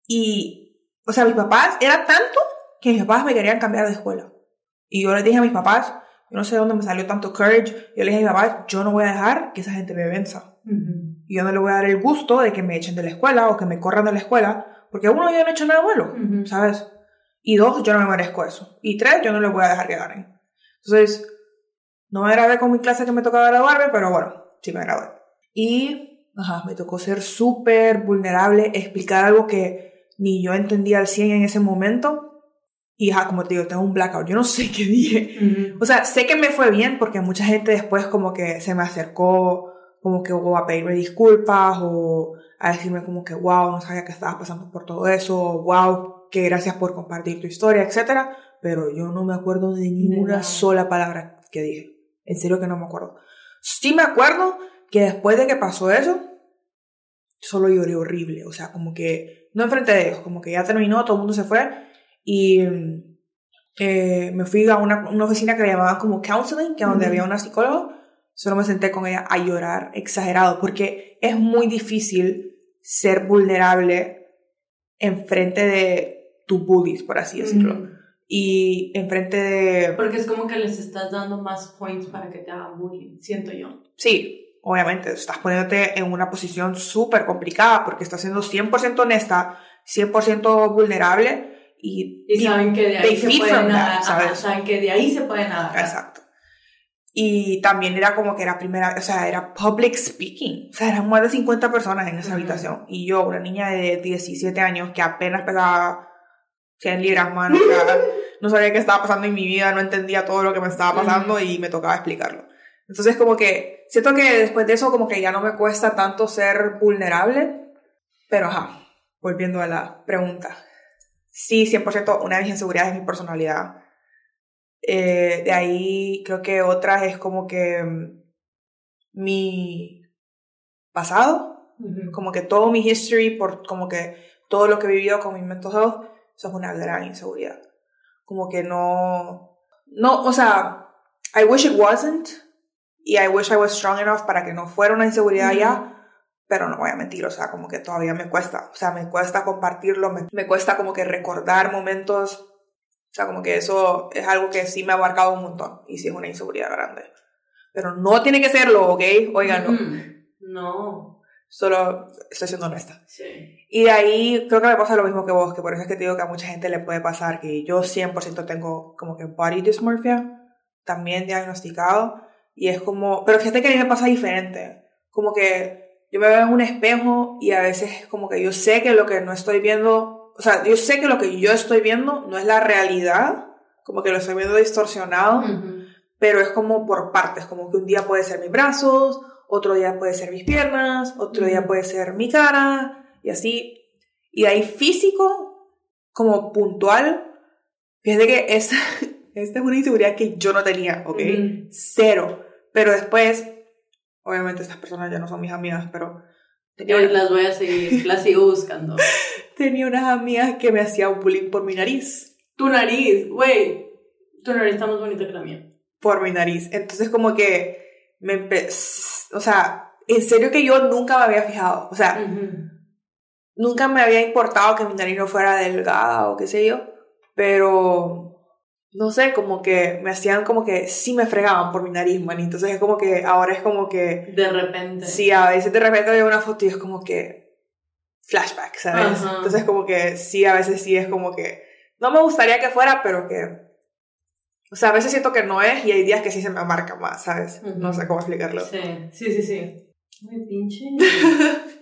Speaker 2: Y, o sea, mis papás, era tanto que mis papás me querían cambiar de escuela. Y yo les dije a mis papás, yo no sé de dónde me salió tanto courage, yo les dije a mis papás, yo no voy a dejar que esa gente me venza. Y yo no le voy a dar el gusto de que me echen de la escuela o que me corran de la escuela, porque uno, yo no he hecho nada malo,
Speaker 1: Ujú.
Speaker 2: ¿sabes? Y dos, yo no me merezco eso. Y tres, yo no les voy a dejar que ganen. Entonces, no me gradué con mi clase que me tocaba graduarme, pero bueno, sí me gradué. Y, ajá, me tocó ser súper vulnerable, explicar algo que ni yo entendía al 100 en ese momento. Y, ajá, como te digo, tengo un blackout. Yo no sé qué dije.
Speaker 1: Ujú.
Speaker 2: O sea, sé que me fue bien porque mucha gente después como que se me acercó, como que o a pedirme disculpas o a decirme como que, wow, no sabía que estabas pasando por todo eso, wow, que gracias por compartir tu historia, etcétera. Pero yo no me acuerdo de ninguna
Speaker 1: nada.
Speaker 2: sola palabra que dije. En serio que no me acuerdo. Sí me acuerdo que después de que pasó eso, solo lloré horrible. O sea, como que, no enfrente de ellos, como que ya terminó, todo el mundo se fue. Y eh, me fui a una, una, oficina que le llamaban como counseling, que es donde había una psicóloga. Solo me senté con ella a llorar exagerado, porque es muy difícil ser vulnerable enfrente de tus bullies, por así decirlo. Y enfrente de...
Speaker 1: Porque es como que les estás dando más points para que te hagan bullying, siento yo.
Speaker 2: Sí, obviamente, estás poniéndote en una posición súper complicada porque estás siendo 100% honesta, 100% vulnerable y,
Speaker 1: y saben que de ahí se pueden nadar, saben que de ahí se pueden nadar.
Speaker 2: Exacto. Y también era como que era primera, o sea, era public speaking. O sea, eran más de 50 personas en esa habitación. Y yo, una niña de 17 años que apenas pegaba 100 libras, man, no sabía qué estaba pasando en mi vida, no entendía todo lo que me estaba pasando y me tocaba explicarlo. Entonces, como que siento que después de eso, como que ya no me cuesta tanto ser vulnerable. Pero, ajá, volviendo a la pregunta. Sí, 100% una de mis inseguridades es mi personalidad. Eh, de ahí creo que otra es como que mm, mi pasado, como que todo mi history, por como que todo lo que he vivido con mi mental health, eso es una gran inseguridad. Como que no, no, o sea, I wish it wasn't y I wish I was strong enough para que no fuera una inseguridad ya, pero no voy a mentir, o sea, como que todavía me cuesta, o sea, me cuesta compartirlo, me, me cuesta como que recordar momentos o sea, como que eso es algo que sí me ha marcado un montón y sí es una inseguridad grande. Pero no tiene que serlo, ¿ok? Óiganlo.
Speaker 1: No.
Speaker 2: Solo estoy siendo honesta. Sí. Y de ahí creo que me pasa lo mismo que vos, que por eso es que te digo que a mucha gente le puede pasar que yo 100% tengo como que body dysmorphia, también diagnosticado. Y es como, pero fíjate que a mí me pasa diferente. Como que yo me veo en un espejo y a veces como que yo sé que lo que no estoy viendo o sea, yo sé que lo que yo estoy viendo no es la realidad, como que lo estoy viendo distorsionado, pero es como por partes, como que un día puede ser mis brazos, otro día puede ser mis piernas, otro día puede ser mi cara, y así. Y de ahí físico, como puntual, fíjate que esta, esta es una inseguridad que yo no tenía, ¿ok? Cero. Pero después, obviamente estas personas ya no son mis amigas, pero
Speaker 1: yo las voy a seguir, las sigo buscando.
Speaker 2: Tenía unas amigas que me hacían bullying por mi nariz.
Speaker 1: Tu nariz, güey. Tu nariz está más bonita que la mía.
Speaker 2: Por mi nariz. Entonces como que me empezó, o sea, en serio que yo nunca me había fijado. O sea, nunca me había importado que mi nariz no fuera delgada o qué sé yo. Pero no sé, como que me hacían como que sí me fregaban por mi nariz, man. Entonces es como que ahora es como que.
Speaker 1: De repente.
Speaker 2: Sí, a veces de repente veo una foto y es como que. Flashback, ¿sabes? Entonces como que sí, a veces sí es como que. No me gustaría que fuera, pero que. O sea, a veces siento que no es y hay días que sí se me marca más, ¿sabes? No sé cómo explicarlo.
Speaker 1: Sí, sí, sí, sí. Muy pinche.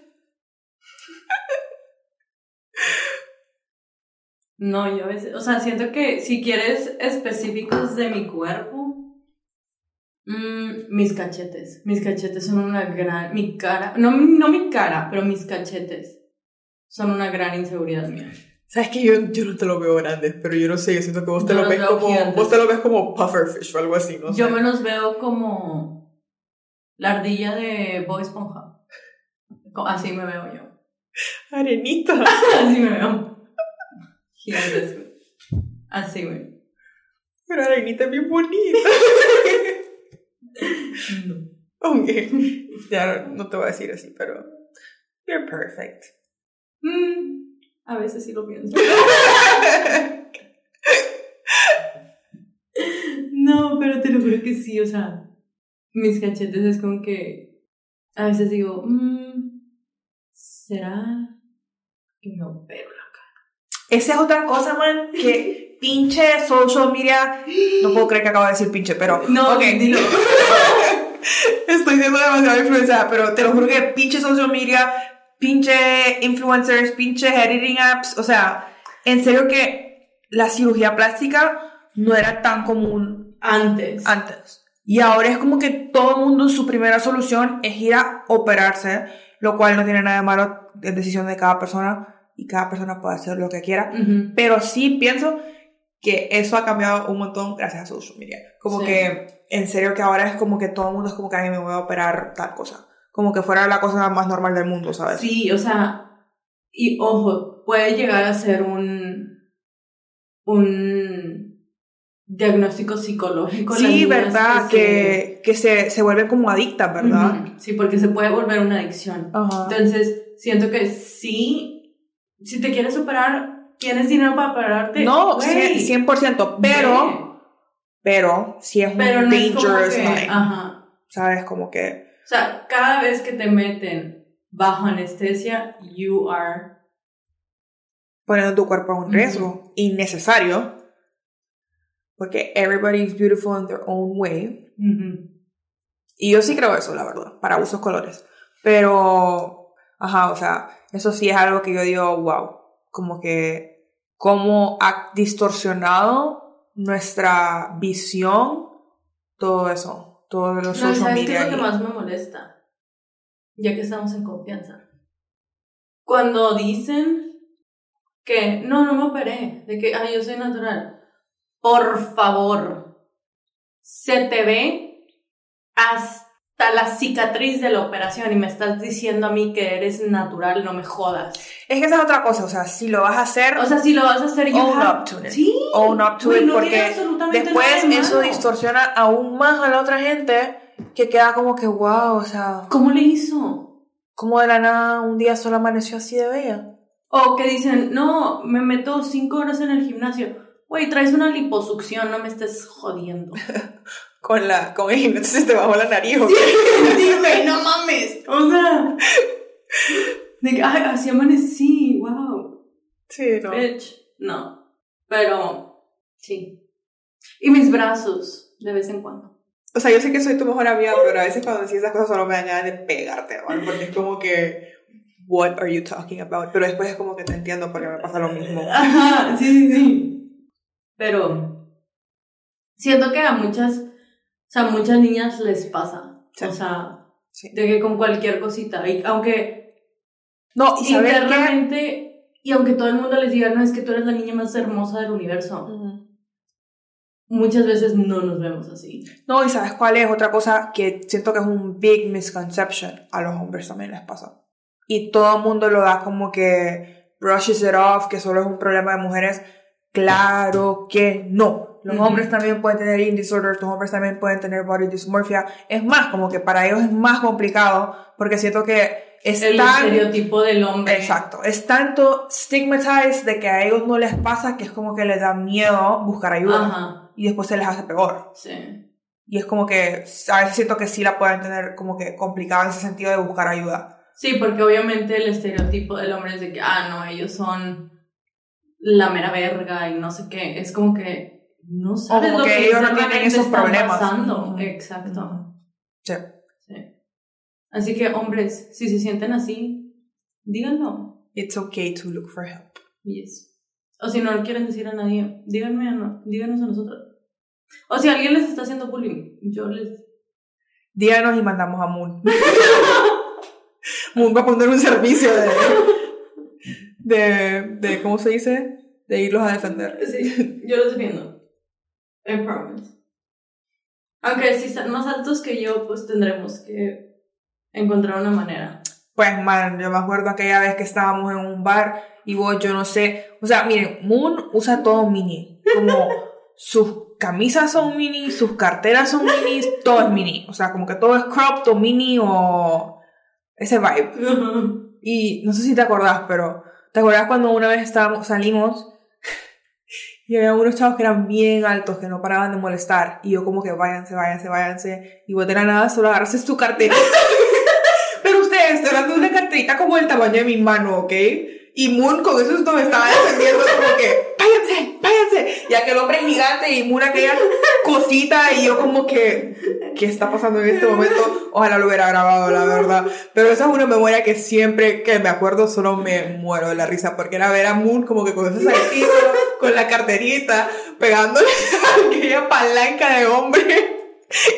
Speaker 1: No, yo a veces, o sea, siento que si quieres específicos de mi cuerpo, mmm, mis cachetes, mis cachetes son una gran, mi cara, no, no mi cara, pero mis cachetes son una gran inseguridad mía.
Speaker 2: Sabes que yo, yo no te lo veo grande, pero yo no sé, yo siento que vos te lo ves como, vos te lo ves como pufferfish o algo así, no
Speaker 1: Yo me los veo como la ardilla de Bob Esponja. Así me veo yo.
Speaker 2: Arenita.
Speaker 1: así me veo. Así, güey.
Speaker 2: Pero Arenita es bien bonita. no. Ok. Ya no te voy a decir así, pero. You're perfect.
Speaker 1: Mm, a veces sí lo pienso. no, pero te lo juro que sí, o sea. Mis cachetes es como que. A veces digo, mmm, ¿será que me opero
Speaker 2: esa es otra cosa, man, que pinche social media. No puedo creer que acabo de decir pinche, pero.
Speaker 1: No, ok. Dilo.
Speaker 2: Estoy siendo demasiado influenciada, pero te lo juro que pinche social media, pinche influencers, pinche editing apps. O sea, en serio que la cirugía plástica no era tan común
Speaker 1: antes.
Speaker 2: Antes. Y ahora es como que todo el mundo su primera solución es ir a operarse, lo cual no tiene nada de malo, es decisión de cada persona y cada persona puede hacer lo que quiera, pero sí pienso que eso ha cambiado un montón gracias a social media. Como que, en serio, que ahora es como que todo el mundo es como que, ay, me voy a operar tal cosa. Como que fuera la cosa más normal del mundo, ¿sabes?
Speaker 1: Sí, o sea, y ojo, puede llegar a ser un, un diagnóstico psicológico.
Speaker 2: Sí, verdad, que, que se, se vuelve como adicta, ¿verdad?
Speaker 1: Sí, porque se puede volver una adicción. Entonces, siento que sí, si te quieres operar, tienes dinero para operarte.
Speaker 2: No, 100%, pero, pero, si es un dangerous Ajá. ¿Sabes? Como que...
Speaker 1: O sea, cada vez que te meten bajo anestesia, you are...
Speaker 2: Poniendo tu cuerpo en un riesgo innecesario porque everybody is beautiful in their own way. Y yo sí creo eso, la verdad, para usos colores. Pero, ajá, o sea, eso sí es algo que yo digo, wow, como que, cómo ha distorsionado nuestra visión, todo eso, todo lo social
Speaker 1: no, ¿sabes qué es lo que más me molesta? Ya que estamos en confianza. Cuando dicen que, no, no me operé, de que, ay, yo soy natural por favor, se te ve hasta la cicatriz de la operación y me estás diciendo a mí que eres natural, no me jodas.
Speaker 2: Es que esa es otra cosa, o sea, si lo vas a hacer...
Speaker 1: O sea, si lo vas a hacer,
Speaker 2: own up to it. Sí. Own up to it, porque después eso distorsiona aún más a la otra gente que queda como que, wow, o sea...
Speaker 1: ¿Cómo le hizo?
Speaker 2: Como de la nada un día solo amaneció así de bella.
Speaker 1: O que dicen, no, me meto cinco horas en el gimnasio Güey, traes una liposucción, no me estés jodiendo.
Speaker 2: con la, con el entonces te bajó la nariz.
Speaker 1: Sí, sí, güey, no mames. O sea, de que, ay, así amanecí, wow.
Speaker 2: Sí, no.
Speaker 1: Bitch, no. Pero, sí. Y mis brazos, de vez en cuando.
Speaker 2: O sea, yo sé que soy tu mejor amiga, pero a veces cuando decís esas cosas solo me dan ganas de pegarte, ¿vale? Porque es como que, what are you talking about? Pero después es como que te entiendo porque me pasa lo mismo.
Speaker 1: Ajá, sí, sí, sí. Pero siento que a muchas, o sea, muchas niñas les pasa. O sea, de que con cualquier cosita, y aunque
Speaker 2: no,
Speaker 1: y internamente, y aunque todo el mundo les diga, no, es que tú eres la niña más hermosa del universo. Muchas veces no nos vemos así.
Speaker 2: No, y sabes cuál es otra cosa que siento que es un big misconception. A los hombres también les pasa. Y todo el mundo lo da como que brushes it off, que solo es un problema de mujeres Claro que no. Los hombres también pueden tener eating disorders, los hombres también pueden tener body dysmorphia. Es más, como que para ellos es más complicado porque siento que es
Speaker 1: el estereotipo del hombre.
Speaker 2: Exacto. Es tanto stigmatized de que a ellos no les pasa que es como que les da miedo buscar ayuda. Y después se les hace peor.
Speaker 1: Sí.
Speaker 2: Y es como que a veces siento que sí la pueden tener como que complicada en ese sentido de buscar ayuda.
Speaker 1: Sí, porque obviamente el estereotipo del hombre es de que, ah, no, ellos son la mera verga y no sé qué. Es como que no sabes lo que, ellos no tienen esos problemas. Pasando. Exacto.
Speaker 2: Sí.
Speaker 1: sí. Así que, hombres, si se sienten así, díganlo.
Speaker 2: It's okay to look for help.
Speaker 1: Yes. O si no lo quieren decir a nadie, díganme, no, díganos a nosotros. O si alguien les está haciendo bullying, yo les...
Speaker 2: Díganos y mandamos a Moon. Moon va a poner un servicio de de, de, ¿cómo se dice? De irlos a defender.
Speaker 1: Sí, yo los defiendo. I promise. Aunque si están más altos que yo, pues tendremos que encontrar una manera.
Speaker 2: Pues, man, yo me acuerdo aquella vez que estábamos en un bar y vos, yo no sé, o sea, miren, Moon usa todo mini, como sus camisas son mini, sus carteras son mini, todo es mini, o sea, como que todo es cropped o mini o ese vibe. Y no sé si te acordás, pero ¿Te acuerdas cuando una vez estábamos, salimos y había unos chavos que eran bien altos, que no paraban de molestar? Y yo como que váyanse, váyanse, váyanse. Y vos de la nada solo agarraste tu cartera. Pero ustedes, estoy hablando de una carterita como el tamaño de mi mano, ¿ok? Y Moon con eso me estaba defendiendo como que, váyanse. Ya que el hombre es gigante y Moon aquella cosita y yo como que, ¿qué está pasando en este momento? Ojalá lo hubiera grabado, la verdad. Pero esa es una memoria que siempre que me acuerdo solo me muero de la risa porque era ver a Moon como que con ese saltito, con la carterita, pegándole a aquella palanca de hombre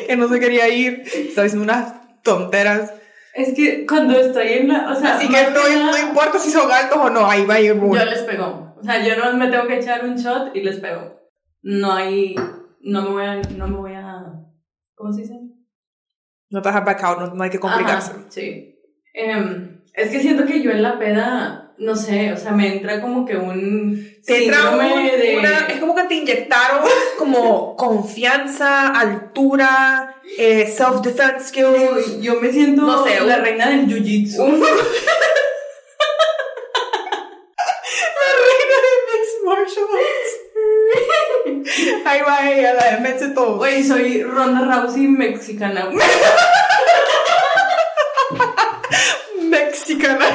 Speaker 2: que no se quería ir. Estaba diciendo unas tonteras.
Speaker 1: Es que cuando estoy en la. O sea,
Speaker 2: Así que no, no, importa si son altos o no, ahí va a ir
Speaker 1: Yo les pego. O sea, yo no me tengo que echar un shot y les pego. no hay, no me voy a, no me voy a, ¿cómo se dice?
Speaker 2: No te vas back out, no, hay que complicarse.
Speaker 1: sí. Em, es que siento que yo en la peda, no sé, o sea, me entra como que un
Speaker 2: te entra de... es como que te inyectaron como confianza, altura, eh, self-defense skills.
Speaker 1: Yo me siento no sé, la reina del jiu-jitsu.
Speaker 2: Ahí va ella, la defensa de todo.
Speaker 1: Güey, soy Ronda Rousey mexicana.
Speaker 2: mexicana.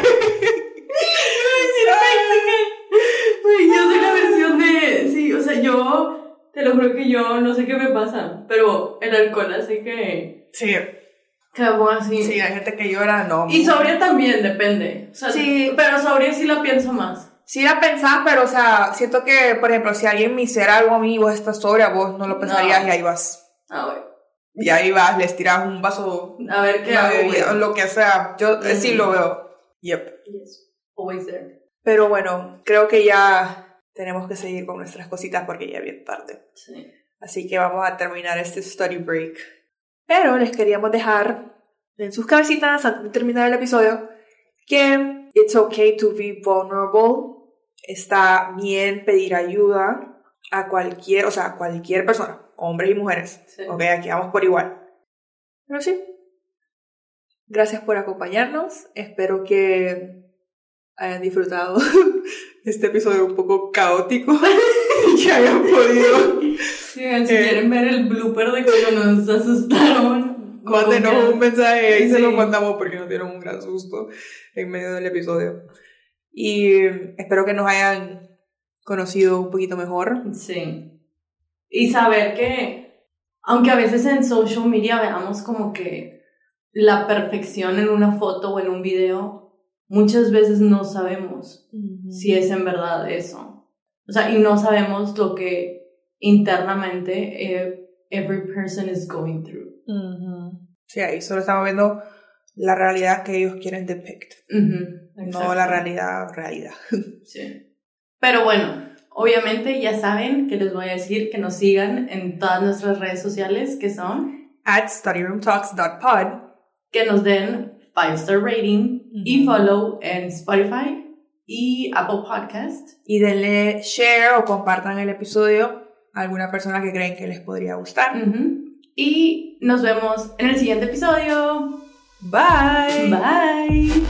Speaker 1: Güey, yo soy la versión de. Sí, o sea, yo. Te lo juro que yo no sé qué me pasa. Pero el alcohol así que.
Speaker 2: Sí.
Speaker 1: Acabó así.
Speaker 2: Sí, hay gente que llora, no.
Speaker 1: Y sobria también, depende. O sea, sí. Pero sobria sí la pienso más
Speaker 2: sí la pensás, pero o sea, siento que, por ejemplo, si alguien me hiciera algo a mí y vos estás sobria, vos no lo pensarías y ahí vas.
Speaker 1: Ah, bueno.
Speaker 2: Y ahí vas, les tiras un vaso.
Speaker 1: A ver qué hago.
Speaker 2: lo que sea. Yo eh, sí lo veo. Yep.
Speaker 1: Yes. Always there.
Speaker 2: Pero bueno, creo que ya tenemos que seguir con nuestras cositas porque ya es bien tarde.
Speaker 1: Sí.
Speaker 2: Así que vamos a terminar este study break. Pero les queríamos dejar en sus cabecitas antes de terminar el episodio que it's okay to be vulnerable está bien pedir ayuda a cualquier, o sea, a cualquier persona, hombres y mujeres. Ok, aquí vamos por igual. Pero sí. Gracias por acompañarnos. Espero que hayan disfrutado este episodio un poco caótico y que hayan podido.
Speaker 1: si eh, quieren ver el blooper de cuando nos asustaron,
Speaker 2: mándenos un mensaje y se lo mandamos porque nos dieron un gran susto en medio del episodio. Y espero que nos hayan conocido un poquito mejor.
Speaker 1: Sí. Y saber que, aunque a veces en social media veamos como que la perfección en una foto o en un video, muchas veces no sabemos si es en verdad eso. O sea, y no sabemos lo que internamente eh, every person is going through.
Speaker 2: Sí, ahí solo estamos viendo la realidad que ellos quieren depict. no la realidad, realidad.
Speaker 1: Sí. Pero bueno, obviamente ya saben que les voy a decir que nos sigan en todas nuestras redes sociales que son
Speaker 2: at studyroomtalks.pod
Speaker 1: que nos den 5 star rating y follow en Spotify y Apple Podcast.
Speaker 2: Y denle share o compartan el episodio a alguna persona que creen que les podría gustar.
Speaker 1: Y nos vemos en el siguiente episodio.
Speaker 2: Bye.
Speaker 1: Bye.